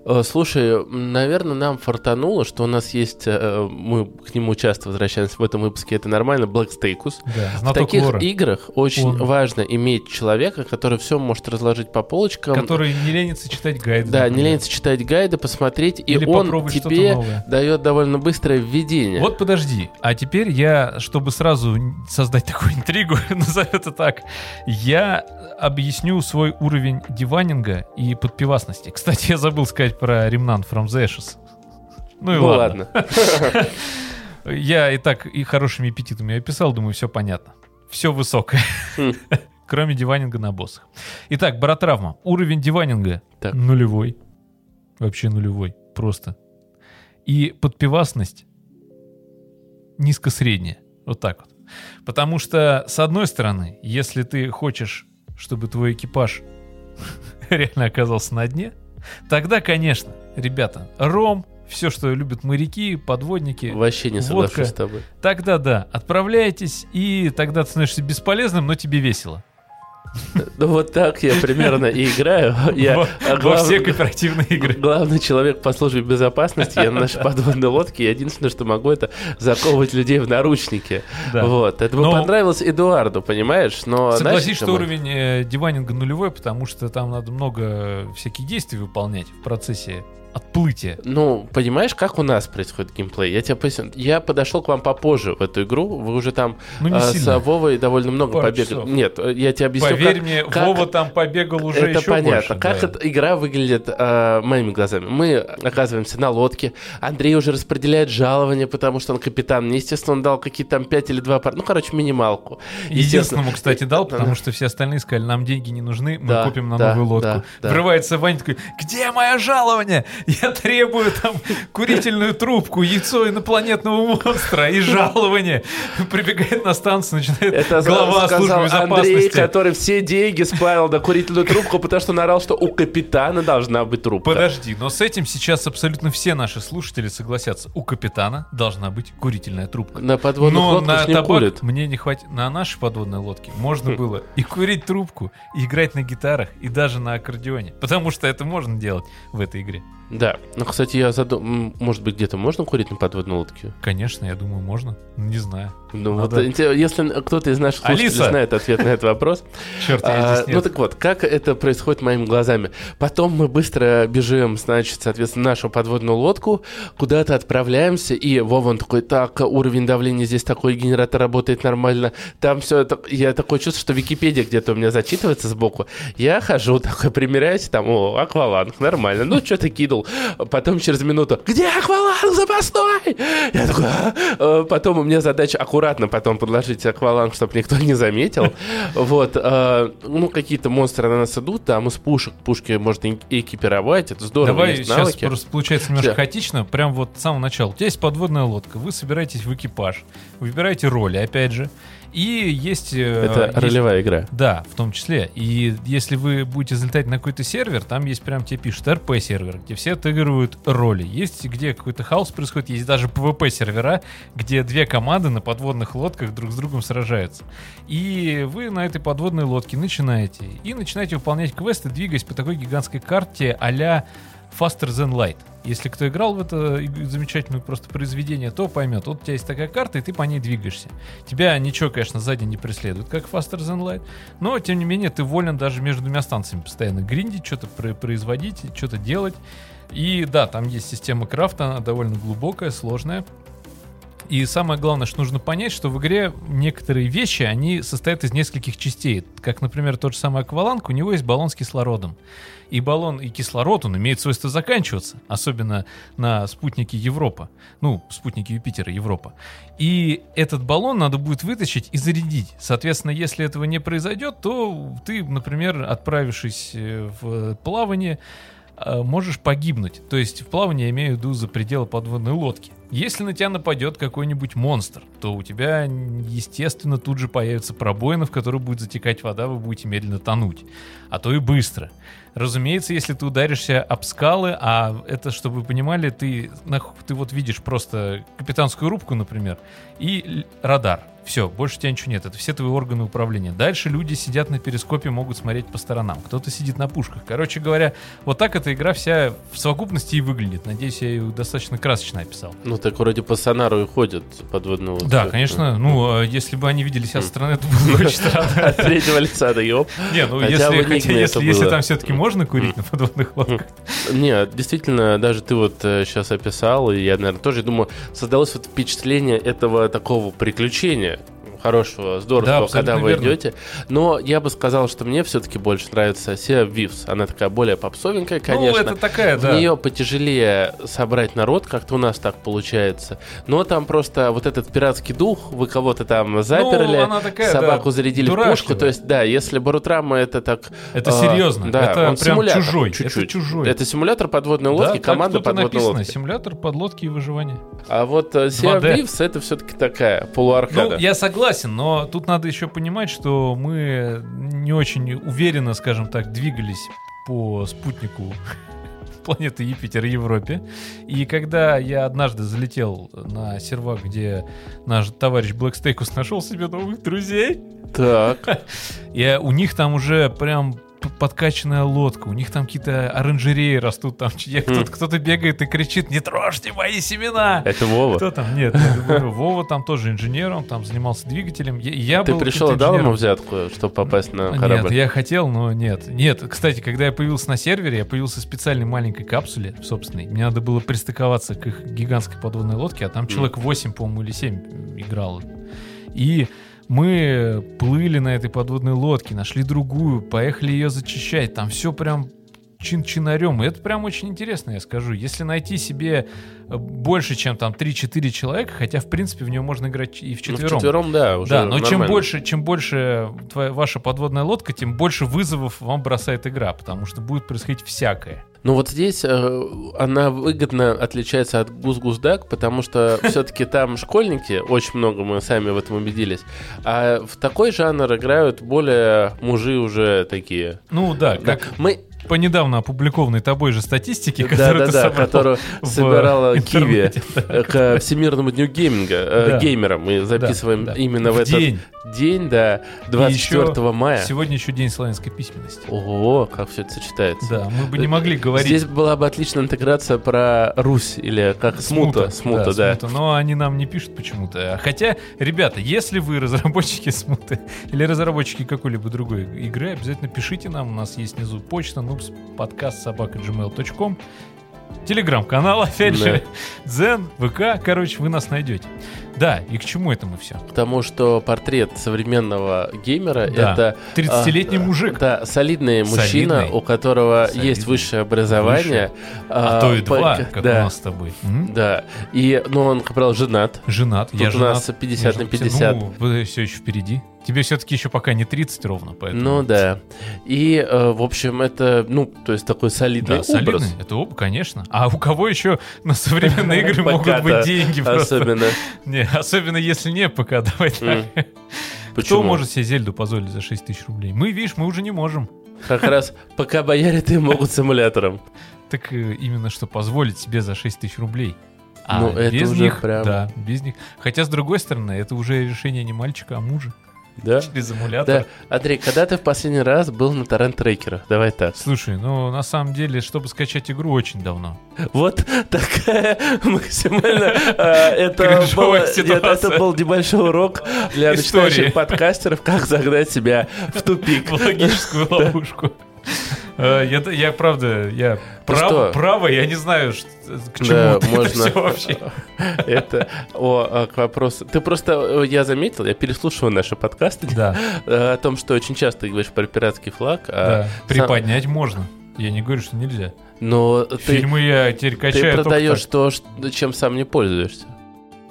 Э, Слушай, наверное, нам фартануло, что у нас есть, э, мы к нему часто возвращаемся в этом выпуске, это нормально, Black Stacus. Да, В таких лора, играх очень Он. важно иметь человека, который все может разложить по полочкам. который не ленится читать гайды. Да, не например. ленится читать гайды, посмотреть, и Или он попробовать что-то тебе дает довольно быстрое введение. Вот подожди, а теперь я, чтобы сразу создать такую интригу, назовем это так, я объясню свой уровень диванинга и подпивасности. Кстати, я забыл сказать про Remnant from the Ashes. Ну и Ну ладно. ладно. Я и так и хорошими аппетитами описал, думаю, все понятно. Все высокое. Хм. Кроме диванинга на боссах. Итак, баротравма. Уровень диванинга Так. нулевой. Вообще нулевой. Просто. И подпивасность низко-средняя. Вот так вот. Потому что, с одной стороны, если ты хочешь, чтобы твой экипаж реально оказался на дне, тогда, конечно, ребята, ром, все, что любят моряки, подводники, Вообще не Водка. соглашусь с тобой. тогда да, отправляйтесь, и тогда ты становишься бесполезным, но тебе весело. Ну вот так я примерно и играю. Я во, а, во глав- все кооперативные игры. Главный человек по службе безопасности, я на нашей подводной лодке, я единственное, что могу, это заковывать людей в наручники. Да. Вот. Это бы Но- понравилось Эдуарду, понимаешь? Но Согласись, знаешь, что Тимофей, уровень э, диванинга нулевой, потому что там надо много всяких действий выполнять в процессе отплытия. Ну, понимаешь, как у нас происходит геймплей? Я тебе поясню. Я подошел к вам попозже в эту игру. Вы уже там Ну, не а, сильно. с Вовой довольно много Пару побегали. часов. Нет, э, я тебе объясню, Поверь как- мне, как- Вова там побегал уже это еще понятно. больше. как да. эта игра выглядит а, моими глазами? Мы оказываемся на лодке. Андрей уже распределяет жалование, потому что он капитан. Мне, естественно, он дал какие-то там 5 или 2 пар. Ну, короче, минималку. Единственному, кстати, дал, Да. потому что все остальные сказали, нам деньги не нужны, мы Да, купим на да, новую лодку. да, да. Врывается Ваня такой, где мое жалование? Я требую там курительную трубку, яйцо инопланетного монстра и жалование. Прибегает на станцию, начинает Это глава службы сказал Андрей, безопасности. который все деньги сплавил на курительную трубку, потому что он орал, что у капитана должна быть трубка. Подожди, но с этим сейчас абсолютно все наши слушатели согласятся. У капитана должна быть курительная трубка. На подводных Но лодках на не табак мне не хватит. На нашей подводной лодке можно Хм. было и курить трубку, и играть на гитарах, и даже на аккордеоне. Потому что это можно делать в этой игре. Да. Ну, кстати, я задумал, может быть, где-то можно курить на подводной лодке? Конечно, я думаю, можно. Ну, Не знаю. Ну, Надо. вот, инте- если кто-то из наших слушателей Алиса! знает ответ на этот вопрос, Черт, я А, здесь ну нет. так вот, как это происходит моими глазами? Потом мы быстро бежим, значит, соответственно, нашу подводную лодку, куда-то отправляемся, и Вова, он такой, так, уровень давления здесь такой, генератор работает нормально. Там все это, я такое чувство, что Википедия где-то у меня зачитывается сбоку. Я хожу такой, примеряюсь, там, о, акваланг, нормально. Ну, что ты кидал? Потом через минуту, где акваланг запасной? Я такой, «А?» Э, потом у меня задача аккуратно потом подложить акваланг, чтобы никто не заметил. Вот, э, ну, какие-то монстры на нас идут, там из пушек, пушки можно экипировать, это здорово, Давай сейчас просто получается немножко хаотично. Прям вот с самого начала. У тебя есть подводная лодка, вы собираетесь в экипаж, выбираете роли, опять же. И есть... э, Это есть- ролевая игра. Да, в том числе. И если вы будете залетать на какой-то сервер, там есть прям тебе пишут РП-сервер, где все отыгрывают роли. Есть где какой-то хаос происходит, есть даже PvP-сервера, где две команды на подводных лодках друг с другом сражаются. И вы на этой подводной лодке начинаете. И начинаете выполнять квесты, двигаясь по такой гигантской карте а-ля Faster Than Light. Если кто играл в это замечательное просто произведение, то поймет. Вот у тебя есть такая карта, и ты по ней двигаешься. Тебя ничего, конечно, сзади не преследует, как Faster Than Light. Но, тем не менее, ты волен даже между двумя станциями постоянно гриндить, что-то про- производить, что-то делать. И да, там есть система крафта, она довольно глубокая, сложная. И самое главное, что нужно понять, что в игре некоторые вещи, они состоят из нескольких частей. Как, например, тот же самый акваланг, у него есть баллон с кислородом. И баллон, и кислород, он имеет свойство заканчиваться, особенно на спутнике Европа. Ну, спутнике Юпитера Европа. И этот баллон надо будет вытащить и зарядить. Соответственно, если этого не произойдет, то ты, например, отправившись э, в плавание, можешь погибнуть. То есть в плавании я имею в виду за пределы подводной лодки. Если на тебя нападет какой-нибудь монстр, то у тебя, естественно, тут же появится пробоина, в которую будет затекать вода, вы будете медленно тонуть. А то и быстро. Разумеется, если ты ударишься об скалы, а это, чтобы вы понимали, ты, ты вот видишь просто капитанскую рубку, например, и радар. Все, больше у тебя ничего нет. Это все твои органы управления. Дальше люди сидят на перископе, могут смотреть по сторонам. Кто-то сидит на пушках. Короче говоря, вот так эта игра вся в совокупности и выглядит. Надеюсь, я ее достаточно красочно описал. Ну, так вроде по сонару и ходят подводные лодки. Да, конечно. Ну, э, если бы они видели себя со стороны, это было бы очень странно. От третьего лица, да ёп. Не, ну если, там все-таки можно курить на подводных лодках. Нет, действительно, даже ты вот сейчас описал, и я, наверное, тоже думаю, создалось вот впечатление этого такого приключения хорошего, Да, здорового, абсолютно когда вы верно. идете. Но я бы сказал, что мне все-таки больше нравится of Thieves. Она такая более попсовенькая, конечно. Ну, это такая, В да. нее потяжелее собрать народ, как-то у нас так получается. Но там просто вот этот пиратский дух, вы кого-то там заперли, Ну, такая, собаку да, зарядили в дурашливая. пушку. То есть, да, если Барутрама это так... Это а, серьезно. да, это он прям симулятор, чужой. чуть-чуть. Это чужой. Это симулятор подводной Да, лодки, так команда подводной написано. лодки. Симулятор подлодки и выживания. А вот э, of 2D. Thieves это все-таки такая полуаркада. Ну, я согласен, но тут надо еще понимать, что мы не очень уверенно, скажем так, двигались по спутнику планеты Юпитер Европе. И когда я однажды залетел на сервак, где наш товарищ Блэкстейкус нашел себе новых друзей, Так. и у них там уже прям подкачанная лодка, у них там какие-то оранжереи растут, там я- кто-то, кто-то бегает и кричит, не трожьте мои семена! Это Вова. Кто там? Нет, Вова там тоже инженер, он там занимался двигателем. Я, я Ты был пришел и дал ему взятку, чтобы попасть на Нет, корабль? я хотел, но нет. Нет, кстати, когда я появился на сервере, я появился в специальной маленькой капсуле, собственной. Мне надо было пристыковаться к их гигантской подводной лодке, а там человек 8, по-моему, или 7 играл. И мы плыли на этой подводной лодке, нашли другую, поехали ее зачищать. Там все прям чин-чинарем. И это прям очень интересно, я скажу. Если найти себе э, больше, чем там 3-4 человека, хотя, в принципе, в нее можно играть и Ну, вчетвером. вчетвером, да, уже Да, но чем нормально. больше, чем больше твоя, ваша подводная лодка, тем больше вызовов вам бросает игра, потому что будет происходить всякое. Ну вот здесь э, она выгодно отличается от Goose Goose Duck, потому что все-таки там школьники, очень много мы сами в этом убедились, а в такой жанр играют более мужи уже такие. Ну Да, как мы, по недавно опубликованной тобой же статистике, да, которую да, ты да, собрал которую собирала Киви к Всемирному дню гейминга, э, Да. геймера. Мы записываем да. именно в, В этот день. день, да, 24 еще мая. Сегодня еще день славянской письменности. Ого, как все это сочетается. Да, мы бы не могли говорить. Здесь была бы отличная интеграция про Русь или как смута. Смута, да. смута, но они нам не пишут почему-то. Хотя, ребята, если вы разработчики смуты или разработчики какой-либо другой игры, обязательно пишите нам. У нас есть внизу почта, нубс, подкаст собака gmail.com. Телеграм-канал, опять Да. же, Дзен, ВК, короче, вы нас найдете. Да, и к чему это мы все? Потому что портрет современного геймера Да. это 30-летний а, мужик. Да, солидный мужчина, Солидный. у которого Солидный. есть высшее образование. А, то и по- два, к- как да, у нас с тобой. М? Да. И, ну, он, как правило, женат. Женат, Тут я у женат. нас 50 на Я женат. 50. Ну, вы все еще впереди. Тебе все-таки еще пока не 30 ровно, поэтому... Ну да. И, э, в общем, это, ну, то есть такой солидный Да, солидный. образ. Это оба, конечно. А у кого еще на современные игры могут быть деньги? Особенно. Не, особенно если не ПК, давай так. М. Кто Почему? может себе Зельду позволить за 6 тысяч рублей? Мы, видишь, мы уже не можем. Как раз пока бояре-то могут с эмулятором. Так э, именно что позволить себе за 6 тысяч рублей. А Ну, это без уже них, прям- да, без них. Хотя, с другой стороны, это уже решение не мальчика, а мужа. Да? Через эмулятор. Да. Андрей, когда ты в последний раз был на торрент-трекерах? Давай так. Слушай, ну, на самом деле, чтобы скачать игру, очень давно. Вот такая максимально... э, Это был небольшой урок для начинающих подкастеров, как загнать себя в тупик. В логическую ловушку. Э, Я, я правда, я прав, что? право, я не знаю, ш- к чему Да, это можно. все вообще. Это о, а, к вопросу. Ты просто, э, я заметил, я переслушиваю наши подкасты Да, о том, что очень часто ты говоришь про пиратский флаг, а да. Приподнять можно. Я не говорю, что нельзя. но ты, Фильмы я теперь ты качаю только продаешь то, что- чем сам не пользуешься.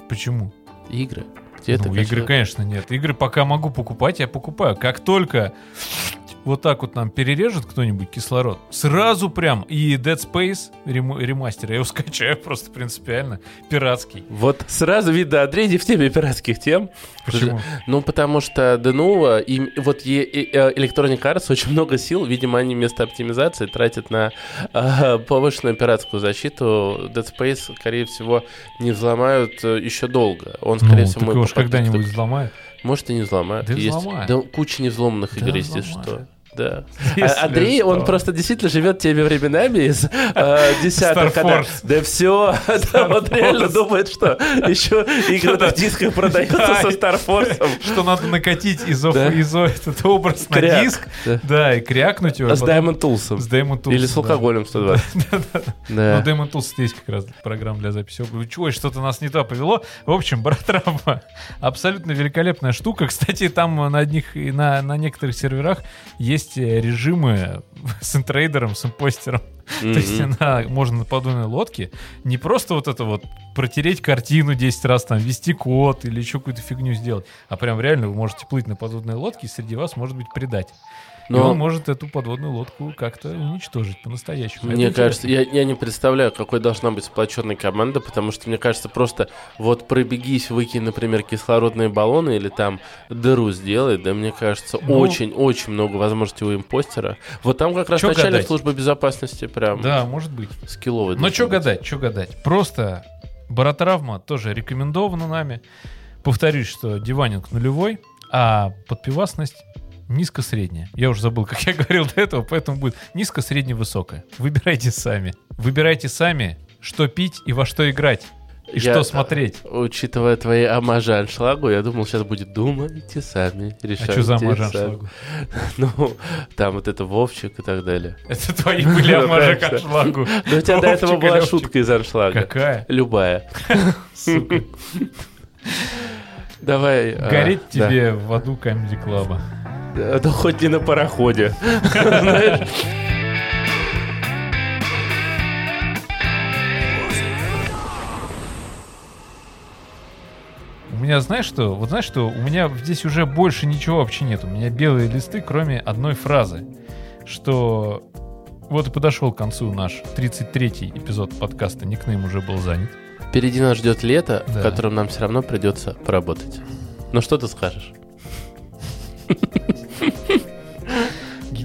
Почему? Игры. Где ты ну, игры, качаешь? конечно, нет. Игры пока могу покупать, я покупаю. Как только вот так вот нам перережет кто-нибудь кислород, сразу прям и Dead Space рему- ремастер, я его скачаю просто принципиально. Пиратский. Вот сразу видно, Андрей не в теме пиратских тем. Почему? Ну, потому что Denuvo и вот е- э, Electronic Arts очень много сил, видимо, они вместо оптимизации тратят на э, повышенную пиратскую защиту. Dead Space, скорее всего, не взломают э, еще долго. Он, скорее Ну, всего, мы его ж попадем- когда-нибудь взломают. Может, и не взломают. Да Есть взломают. да, куча невзломанных Да игр, если что. Да. А Если Андрей, он что. просто действительно живет теми временами из э, десятых, когда да все, он реально думает, что еще игры на дисках продаются Да, со Star Force. Что надо накатить изо, Да. этот образ на диск, Да. да, и крякнуть его. А С Diamond Tools. С Diamond Tools, Или с да. алкоголем 120. Ну, Да. Diamond Tools есть как раз программа для записи. Ой, что-то нас не то повело. В общем, Братравма абсолютно великолепная штука. Кстати, там на одних и на некоторых серверах есть э, режимы с интрейдером, с импостером. То есть Мгм. на, можно на подводной лодке не просто вот это вот протереть картину 10 раз, там, ввести код или еще какую-то фигню сделать, а прям реально вы можете плыть на подводной лодке, и среди вас может быть предатель. И Но- он может эту подводную лодку как-то уничтожить по-настоящему. Мне Это кажется, я, я не представляю, какой должна быть сплоченная команда, потому что, мне кажется, просто вот пробегись, выкинь, например, кислородные баллоны или там дыру сделай, да, мне кажется, Ну. очень-очень много возможностей у импостера. Вот там как раз Чё начальник гадать? службы безопасности прям Да, может быть. скилловый. Но что гадать, что гадать. Просто баротравма тоже рекомендована нами. Повторюсь, что диванинг нулевой, а подпивасность низко-средняя. Я уже забыл, как я говорил до этого, поэтому будет низко-средне-высокая. Выбирайте сами. Выбирайте сами, что пить и во что играть. И Я, что смотреть. Учитывая твои амажи аншлагу, я думал, сейчас будет думайте сами, А решайте что за сами». амажан Ну, там вот это Вовчик и так далее. Это твои были Ну, амажи к аншлагу. Но у тебя до этого была шутка из аншлага. Какая? Любая. Сука. Давай. а, Гореть да. тебе в аду Камеди Клаба. Да, хоть не на пароходе. У меня, знаешь что? Вот знаешь что? У меня здесь уже больше ничего вообще нет. У меня белые листы, кроме одной фразы. Что вот и подошел к концу наш 33-й эпизод подкаста «Никнейм уже был занят». Впереди нас ждет лето, в Да. котором нам все равно придется поработать. Ну что ты скажешь?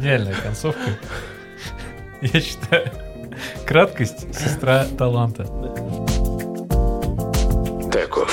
гениальная концовка. Я считаю, краткость — сестра таланта. Таков